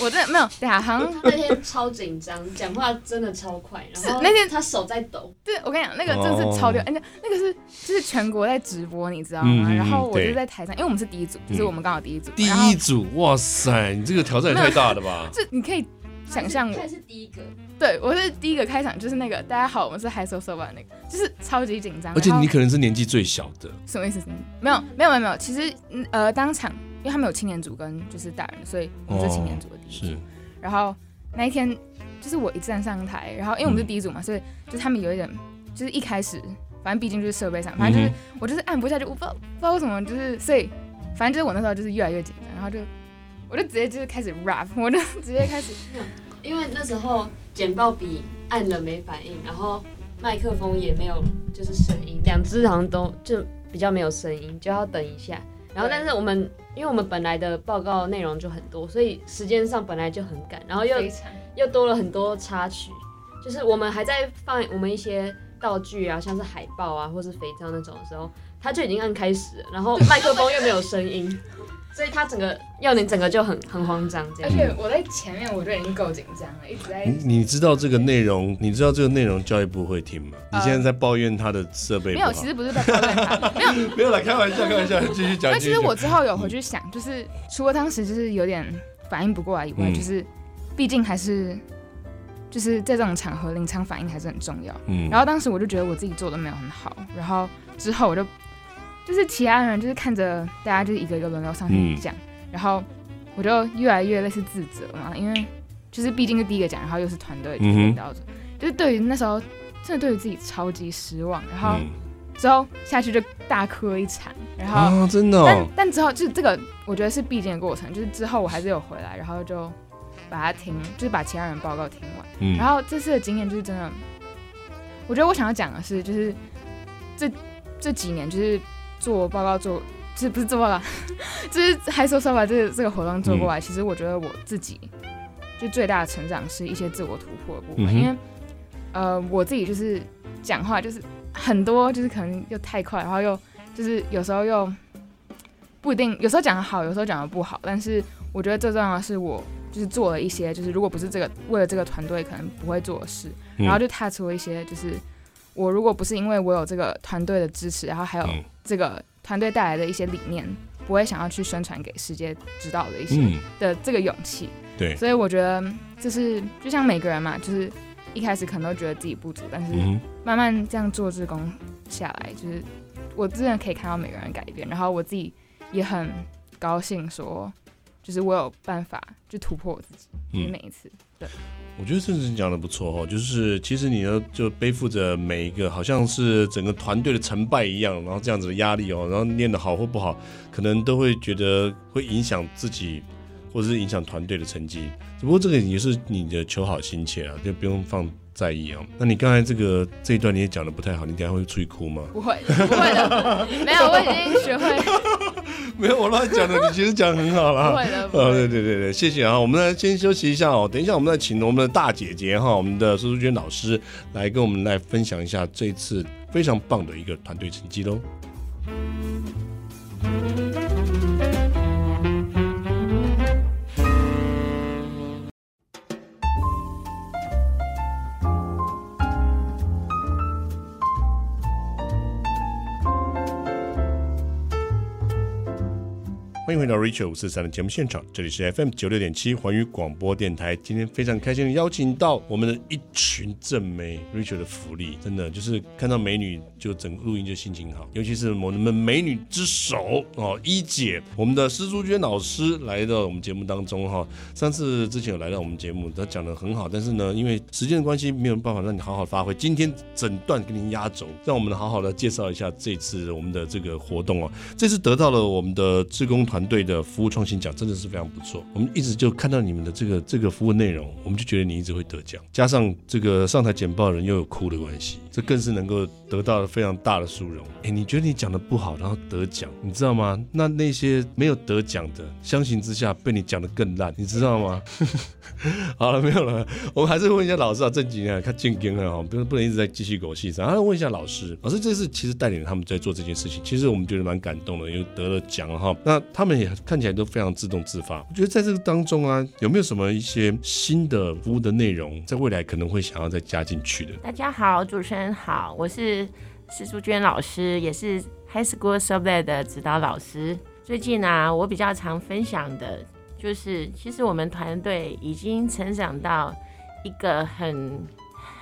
Speaker 2: 我真的没有，对啊，好像
Speaker 4: 那天超紧张，讲话真的超快，然后那天他手在抖。
Speaker 2: 对，我跟你讲，那个真的是超屌，而且、哦、那个是就是全国在直播，你知道吗？嗯、然后我就在台上，因为我们是第一组，就是我们刚好第一组。第一
Speaker 1: 组，哇塞，你这个挑战也太大了吧？
Speaker 2: 这你可以。想象我
Speaker 4: 是第一个，
Speaker 2: 对，我是第一个开场，就是那个大家好，我们是 High So So Lab 那个，就是超级紧张。
Speaker 1: 而且你可能是年纪最小的，
Speaker 2: 什么意思？没有，没有，没有，没有。其实，呃，当场因为他们有青年组跟就是大人，所以我们是青年组的第一组。是。然后那一天，就是我一站上台，然后因为我们是第一组嘛，所以就是他们有一点，就是一开始，反正毕竟就是设备上，反正就是我就是按不下去，我不知道不知道为什么，就是所以反正就是我那时候就是越来越紧张，然后就。我就直接就是开始 rap，我就直接开始，
Speaker 4: 因为那时候简报笔按了没反应，然后麦克风也没有就是声音，两只好像都就比较没有声音，就要等一下。然后但是我们因为我们本来的报告内容就很多，所以时间上本来就很赶，然后又又多了很多插曲，就是我们还在放我们一些道具啊，像是海报啊，或是肥皂那种的时候，他就已经按开始了，然后 麦克风又没有声音。所以他整个要你整个就很很慌张，这样。
Speaker 2: 而且我在前面我就已经够紧张了，一直在。
Speaker 1: 你知道这个内容？你知道这个内容教育部会听吗？你现在在抱怨他的设备？没
Speaker 2: 有，其实不是在抱怨他，没有
Speaker 1: 没有来开玩笑，开玩笑，继续讲。
Speaker 2: 那其实我之后有回去想，就是除了当时就是有点反应不过来以外，就是毕竟还是就是在这种场合临场反应还是很重要。嗯。然后当时我就觉得我自己做的没有很好，然后之后我就。就是其他人就是看着大家就是一个一个轮流上去讲，嗯、然后我就越来越类似自责嘛，因为就是毕竟是第一个讲，然后又是团队领导者，嗯、就是对于那时候真的对于自己超级失望，然后之后下去就大哭了一场，然后、
Speaker 1: 啊、真的、哦，
Speaker 2: 但但之后就是这个我觉得是必经的过程，就是之后我还是有回来，然后就把它听，就是把其他人报告听完，嗯、然后这次的经验就是真的，我觉得我想要讲的是就是这这几年就是。做报告做，就是不是做报告，就是还说说把这个这个活动做过来。嗯、其实我觉得我自己就最大的成长是一些自我突破的部分，嗯、因为呃我自己就是讲话就是很多就是可能又太快，然后又就是有时候又不一定，有时候讲的好，有时候讲的不好。但是我觉得最重要的是我就是做了一些就是如果不是这个为了这个团队可能不会做的事，嗯、然后就踏出了一些就是。我如果不是因为我有这个团队的支持，然后还有这个团队带来的一些理念，不会想要去宣传给世界知道的一些的这个勇气。对，所以我觉得就是就像每个人嘛，就是一开始可能都觉得自己不足，但是慢慢这样做志工下来，就是我真的可以看到每个人改变，然后我自己也很高兴，说就是我有办法去突破我自己，嗯每一次。对。
Speaker 1: 我觉得这是讲的不错哦，就是其实你呢就背负着每一个好像是整个团队的成败一样，然后这样子的压力哦，然后练得好或不好，可能都会觉得会影响自己，或者是影响团队的成绩。只不过这个也是你的求好心切啊，就不用放在意哦。那你刚才这个这一段你也讲的不太好，你等下会出去哭吗？
Speaker 2: 不会，不会的，没有，我已经学会。
Speaker 1: 没有我乱讲的，你其实讲很好了。
Speaker 2: 不会的，不会的。
Speaker 1: 对对对对，谢谢啊！我们来先休息一下哦，等一下我们再请我们的大姐姐哈，我们的苏苏娟老师来跟我们来分享一下这一次非常棒的一个团队成绩喽。欢迎回到 Richard 五四三的节目现场，这里是 FM 九六点七环宇广播电台。今天非常开心的邀请到我们的一群正妹，Richard 的福利真的就是看到美女就整个录音就心情好，尤其是我们美女之首哦，一姐，我们的施淑娟老师来到我们节目当中哈。上次之前有来到我们节目，她讲的很好，但是呢，因为时间的关系，没有办法让你好好发挥。今天整段给您压轴，让我们好好的介绍一下这次我们的这个活动哦。这次得到了我们的志工团。团队的服务创新奖真的是非常不错，我们一直就看到你们的这个这个服务内容，我们就觉得你一直会得奖，加上这个上台简报人又有哭的关系，这更是能够得到了非常大的殊荣。哎，你觉得你讲的不好，然后得奖，你知道吗？那那些没有得奖的，相形之下被你讲的更烂，你知道吗？好了，没有了，我们还是问一下老师啊，正经啊看进京了哈，不不能一直在继续狗戏上，然后问一下老师，老师这次其实带领他们在做这件事情，其实我们觉得蛮感动的，因为得了奖哈，那。他们也看起来都非常自动自发。我觉得在这个当中啊，有没有什么一些新的服务的内容，在未来可能会想要再加进去的？
Speaker 7: 大家好，主持人好，我是施淑娟老师，也是 High School Survey 的指导老师。最近啊，我比较常分享的就是，其实我们团队已经成长到一个很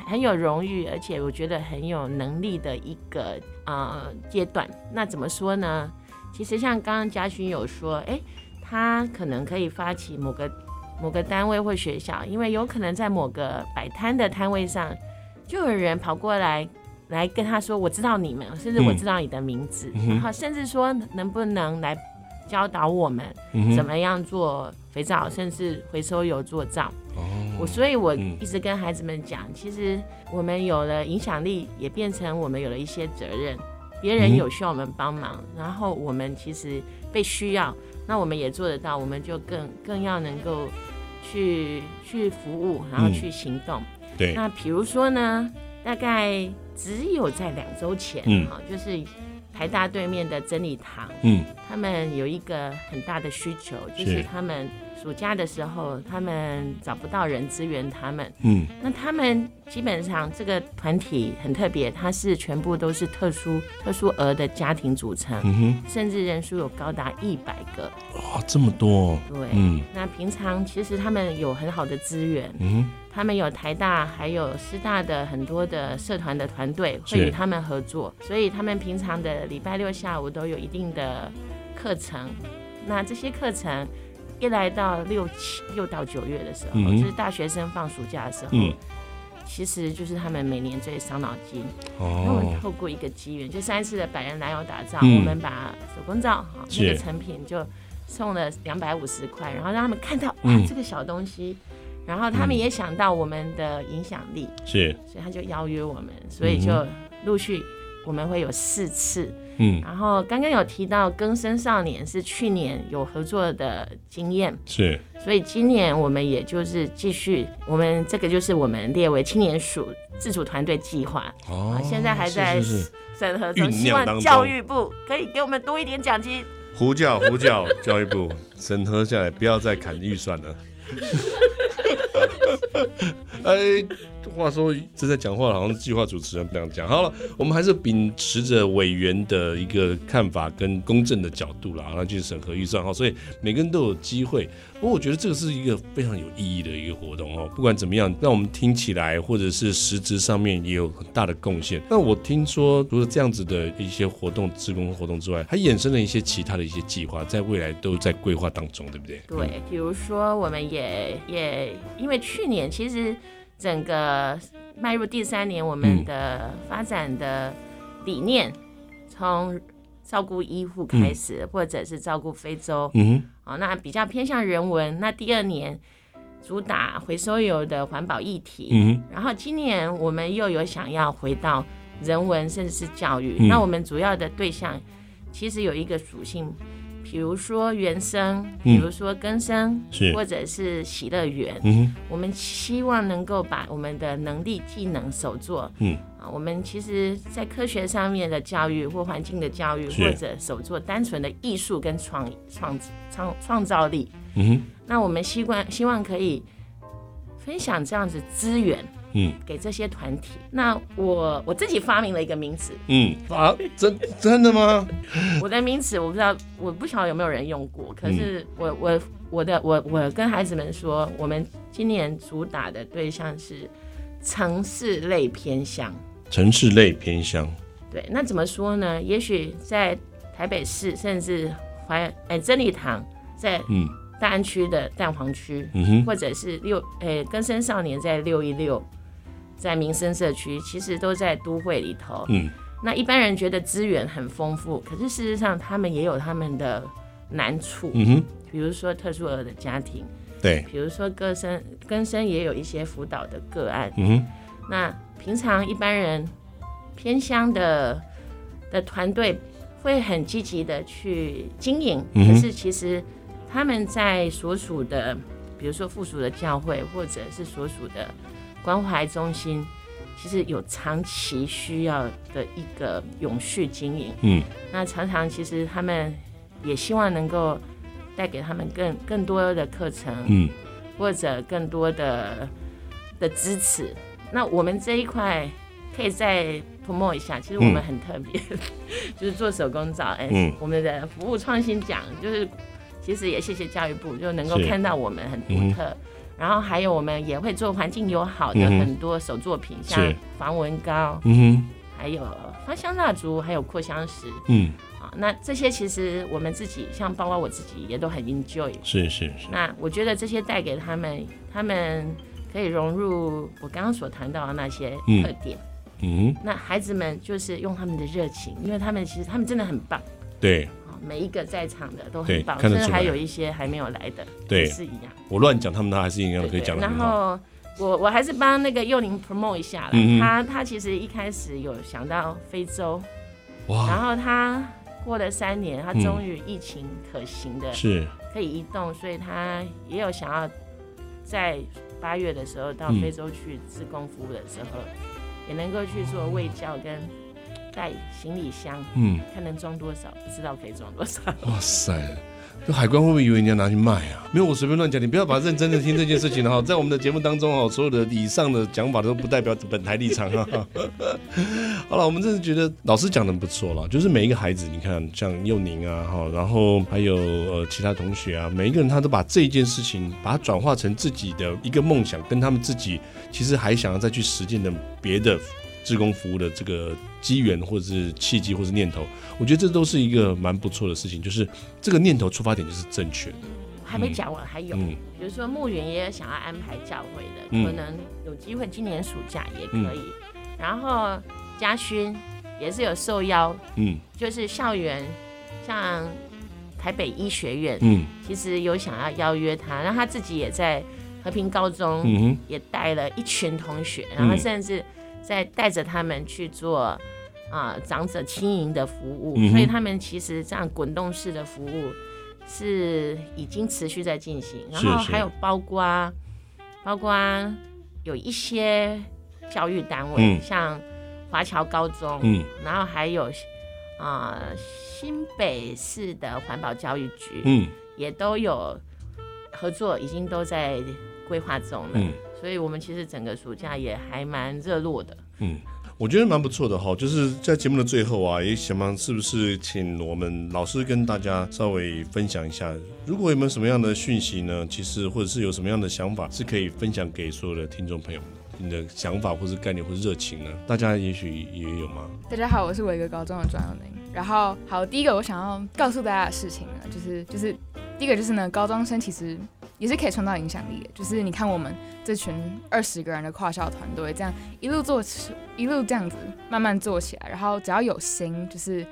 Speaker 7: 很有荣誉，而且我觉得很有能力的一个呃阶段。那怎么说呢？其实像刚刚嘉勋有说，哎，他可能可以发起某个某个单位或学校，因为有可能在某个摆摊的摊位上，就有人跑过来来跟他说，我知道你们，甚至我知道你的名字，嗯、然后甚至说能不能来教导我们怎么样做肥皂，嗯、甚至回收油做皂。哦，我所以，我一直跟孩子们讲，其实我们有了影响力，也变成我们有了一些责任。别人有需要我们帮忙，嗯、然后我们其实被需要，那我们也做得到，我们就更更要能够去去服务，然后去行
Speaker 1: 动。
Speaker 7: 那比如说呢，大概只有在两周前，哈、嗯，就是台大对面的真理堂，嗯，他们有一个很大的需求，就是他们。暑假的时候，他们找不到人支援他们。嗯，那他们基本上这个团体很特别，它是全部都是特殊特殊儿的家庭组成，嗯哼，甚至人数有高达一百个。
Speaker 1: 哇，这么多！
Speaker 7: 对，嗯，那平常其实他们有很好的资源，嗯哼，他们有台大还有师大的很多的社团的团队会与他们合作，所以他们平常的礼拜六下午都有一定的课程。那这些课程。一来到六七六到九月的时候，嗯、就是大学生放暑假的时候，嗯、其实就是他们每年最伤脑筋。哦，那我们透过一个机缘，就上一次的百人男友打造，嗯、我们把手工皂哈那个成品就送了两百五十块，然后让他们看到哇、嗯、这个小东西，然后他们也想到我们的影响力，是，所以他就邀约我们，所以就陆续我们会有四次。嗯，然后刚刚有提到更生少年是去年有合作的经验，
Speaker 1: 是，
Speaker 7: 所以今年我们也就是继续，我们这个就是我们列为青年署自主团队计划，哦，现在还在审核中，希望教育部可以给我们多一点奖金。
Speaker 1: 呼叫呼叫，教育部审核下来，不要再砍预算了。哎。话说正在讲话，好像计划主持人这样讲。好了，我们还是秉持着委员的一个看法跟公正的角度啦，然后去审核预算哈。所以每个人都有机会。不过我觉得这个是一个非常有意义的一个活动哦。不管怎么样，让我们听起来或者是实质上面也有很大的贡献。那我听说除了这样子的一些活动、职工活动之外，还衍生了一些其他的一些计划，在未来都在规划当中，对不对？
Speaker 7: 对，比如说我们也也因为去年其实。整个迈入第三年，我们的发展的理念从照顾医护开始，嗯、或者是照顾非洲，嗯哦，那比较偏向人文。那第二年主打回收油的环保议题，嗯，然后今年我们又有想要回到人文，甚至是教育。嗯、那我们主要的对象其实有一个属性。比如说原生，比如说根生，嗯、或者是喜乐园，嗯、我们希望能够把我们的能力、技能、手作，嗯。啊，我们其实在科学上面的教育或环境的教育，或者手作单纯的艺术跟创创创创造力，嗯哼，那我们希望希望可以分享这样子资源。嗯，给这些团体。那我我自己发明了一个名词。嗯
Speaker 1: 啊，真真的吗？
Speaker 7: 我的名词我不知道，我不晓得有没有人用过。可是我我我的我我跟孩子们说，我们今年主打的对象是城市类偏乡。
Speaker 1: 城市类偏乡。
Speaker 7: 对，那怎么说呢？也许在台北市，甚至怀哎真理堂在嗯大安区的蛋黄区，嗯哼，或者是六哎更生少年在六一六。在民生社区，其实都在都会里头。嗯，那一般人觉得资源很丰富，可是事实上他们也有他们的难处。嗯哼，比如说特殊儿的家庭，
Speaker 1: 对，
Speaker 7: 比如说更生根生也有一些辅导的个案。嗯哼，那平常一般人偏乡的的团队会很积极的去经营，嗯，可是其实他们在所属的，比如说附属的教会或者是所属的。关怀中心其实有长期需要的一个永续经营，嗯，那常常其实他们也希望能够带给他们更更多的课程，嗯，或者更多的的支持。那我们这一块可以再 promote 一下，其实我们很特别，嗯、就是做手工皂，哎、嗯，我们的服务创新奖，就是其实也谢谢教育部，就能够看到我们很独特。然后还有我们也会做环境友好的很多手作品，嗯、像防蚊膏，嗯哼，还有芳香蜡烛，还有扩香石，嗯，啊，那这些其实我们自己，像包括我自己也都很 enjoy，
Speaker 1: 是是是。
Speaker 7: 那我觉得这些带给他们，他们可以融入我刚刚所谈到的那些特点，嗯，嗯，那孩子们就是用他们的热情，因为他们其实他们真的很棒，
Speaker 1: 对。
Speaker 7: 每一个在场的都很棒，甚至还有一些还没有来的，对，是一样。
Speaker 1: 我乱讲，他们他还是一样可以讲的。
Speaker 7: 然后我我还是帮那个幼龄 promote 一下了。嗯、他他其实一开始有想到非洲，哇！然后他过了三年，他终于疫情可行的，
Speaker 1: 是
Speaker 7: 可以移动，所以他也有想要在八月的时候到非洲去自工服务的时候，也能够去做卫教跟带行李箱，嗯，看能装多少，不知道可以装多少。
Speaker 1: 哇塞！就海关会不会以为你要拿去卖啊？没有，我随便乱讲，你不要把认真的听这件事情哈。在我们的节目当中哦，所有的以上的讲法都不代表本台立场哈。好了，我们真的觉得老师讲的不错了，就是每一个孩子，你看像幼宁啊哈，然后还有呃其他同学啊，每一个人他都把这件事情把它转化成自己的一个梦想，跟他们自己其实还想要再去实践的别的。志工服务的这个机缘，或者是契机，或者是念头，我觉得这都是一个蛮不错的事情。就是这个念头出发点就是正确的。
Speaker 7: 还没讲完，还有，嗯、比如说牧原也有想要安排教会的，嗯、可能有机会今年暑假也可以。嗯、然后嘉勋也是有受邀，嗯，就是校园像台北医学院，嗯，其实有想要邀约他，然后他自己也在和平高中，嗯也带了一群同学，然后甚至。在带着他们去做啊、呃、长者轻盈的服务，嗯、所以他们其实这样滚动式的服务是已经持续在进行。然后还有包括包括有一些教育单位，嗯、像华侨高中，嗯、然后还有啊、呃、新北市的环保教育局，嗯、也都有合作，已经都在规划中了。嗯所以我们其实整个暑假也还蛮热络的。
Speaker 1: 嗯，我觉得蛮不错的哈。就是在节目的最后啊，也想问是不是请我们老师跟大家稍微分享一下，如果有没有什么样的讯息呢？其实或者是有什么样的想法是可以分享给所有的听众朋友们？你的想法或是概念或是热情呢？大家也许也有吗？
Speaker 2: 大家好，我是维格高中的庄永宁。然后好，第一个我想要告诉大家的事情呢，就是就是第一个就是呢，高中生其实。也是可以创造影响力的，就是你看我们这群二十个人的跨校团队，这样一路做，一路这样子慢慢做起来，然后只要有心，就是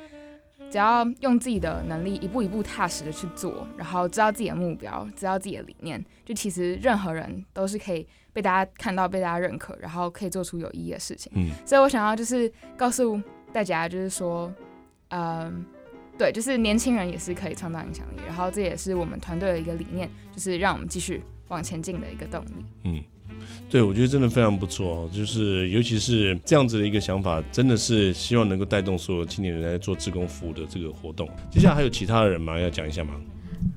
Speaker 2: 只要用自己的能力一步一步踏实的去做，然后知道自己的目标，知道自己的理念，就其实任何人都是可以被大家看到、被大家认可，然后可以做出有意义的事情。嗯，所以我想要就是告诉大家，就是说，嗯。对，就是年轻人也是可以创造影响力，然后这也是我们团队的一个理念，就是让我们继续往前进的一个动力。
Speaker 1: 嗯，对，我觉得真的非常不错哦，就是尤其是这样子的一个想法，真的是希望能够带动所有青年人来做志工服务的这个活动。接下来还有其他的人吗？要讲一下吗？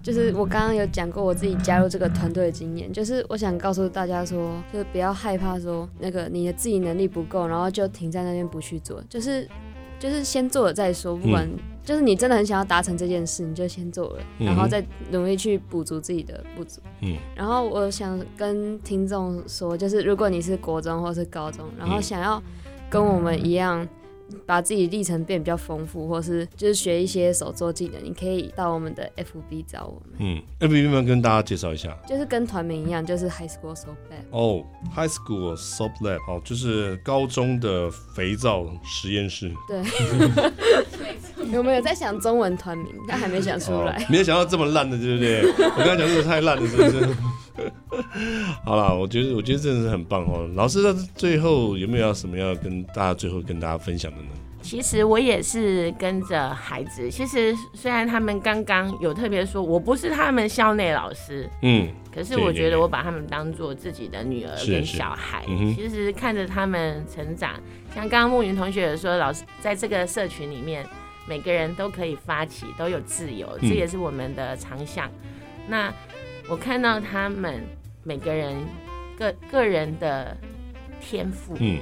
Speaker 4: 就是我刚刚有讲过我自己加入这个团队的经验，就是我想告诉大家说，就是不要害怕说那个你的自己能力不够，然后就停在那边不去做，就是就是先做了再说，不管。嗯就是你真的很想要达成这件事，你就先做了，然后再努力去补足自己的不足。嗯，然后我想跟听众说，就是如果你是国中或是高中，然后想要跟我们一样。把自己历程变比较丰富，或是就是学一些手作技能，你可以到我们的 FB 找我们。
Speaker 1: 嗯，FB 有没有跟大家介绍一下？
Speaker 4: 就是跟团名一样，就是 High School Soap Lab。
Speaker 1: 哦，High School Soap Lab，哦，就是高中的肥皂实验室。
Speaker 4: 对。有没有在想中文团名？但还没想出来。
Speaker 1: 没有想到这么烂的，对不对？我刚才讲这个太烂了，是不是？好了，我觉得我觉得真的是很棒哦。老师在最后有没有要什么要跟大家最后跟大家分享的呢？
Speaker 7: 其实我也是跟着孩子。其实虽然他们刚刚有特别说我不是他们校内老师，嗯，可是我觉得我把他们当做自己的女儿跟小孩。嗯、其实看着他们成长，像刚刚慕云同学也说，老师在这个社群里面，每个人都可以发起，都有自由，这也是我们的长项。嗯、那我看到他们每个人个个人的天赋，嗯，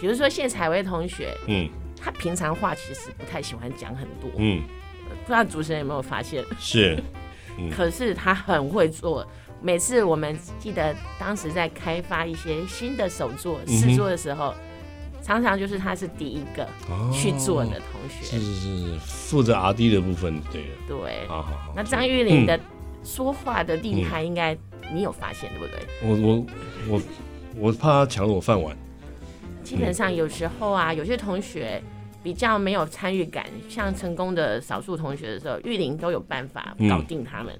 Speaker 7: 比如说谢采薇同学，嗯，他平常话其实不太喜欢讲很多，嗯，不知道主持人有没有发现？
Speaker 1: 是，
Speaker 7: 嗯、可是他很会做。每次我们记得当时在开发一些新的手作试做的时候，常常就是他是第一个去做的同学，
Speaker 1: 哦、是是是，负责 RD 的部分，对
Speaker 7: 对，
Speaker 1: 好好好。
Speaker 7: 那张玉玲的。嗯说话的厉害，应该你有发现、嗯、对不对？
Speaker 1: 我我我我怕他抢了我饭碗。
Speaker 7: 基本上有时候啊，有些同学比较没有参与感，像成功的少数同学的时候，玉玲都有办法搞定他们。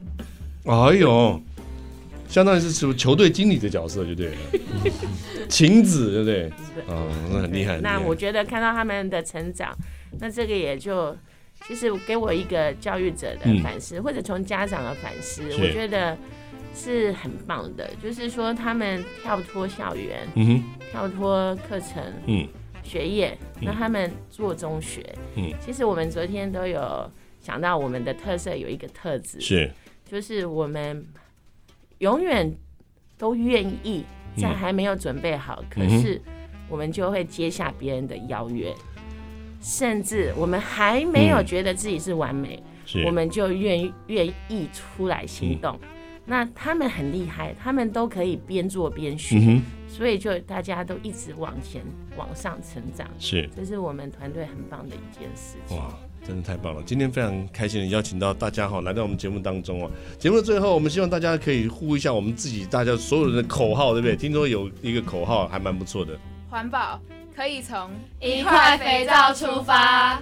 Speaker 1: 嗯、哎呦，相当于是球球队经理的角色，就对了，晴子，对不对？啊、哦，那很厉害。
Speaker 7: 那我觉得看到他们的成长，那这个也就其实给我一个教育者的反思，嗯、或者从家长的反思，我觉得是很棒的。就是说，他们跳脱校园，嗯哼，跳脱课程，嗯，学业，那他们做中学。嗯，其实我们昨天都有想到，我们的特色有一个特质，是，就是我们永远都愿意在还没有准备好，嗯、可是我们就会接下别人的邀约。甚至我们还没有觉得自己是完美，嗯、我们就愿愿意出来行动。嗯、那他们很厉害，他们都可以边做边学，嗯、所以就大家都一直往前往上成长。是，这是我们团队很棒的一件事情。哇，真的太棒了今天非常开心的邀请到大家好来到我们节目当中哦节目的最后我们希望大家可以呼一下我们自己大家所有人的口号对不对？听说有一个口号还蛮不错的。环保可以从一块肥皂出发。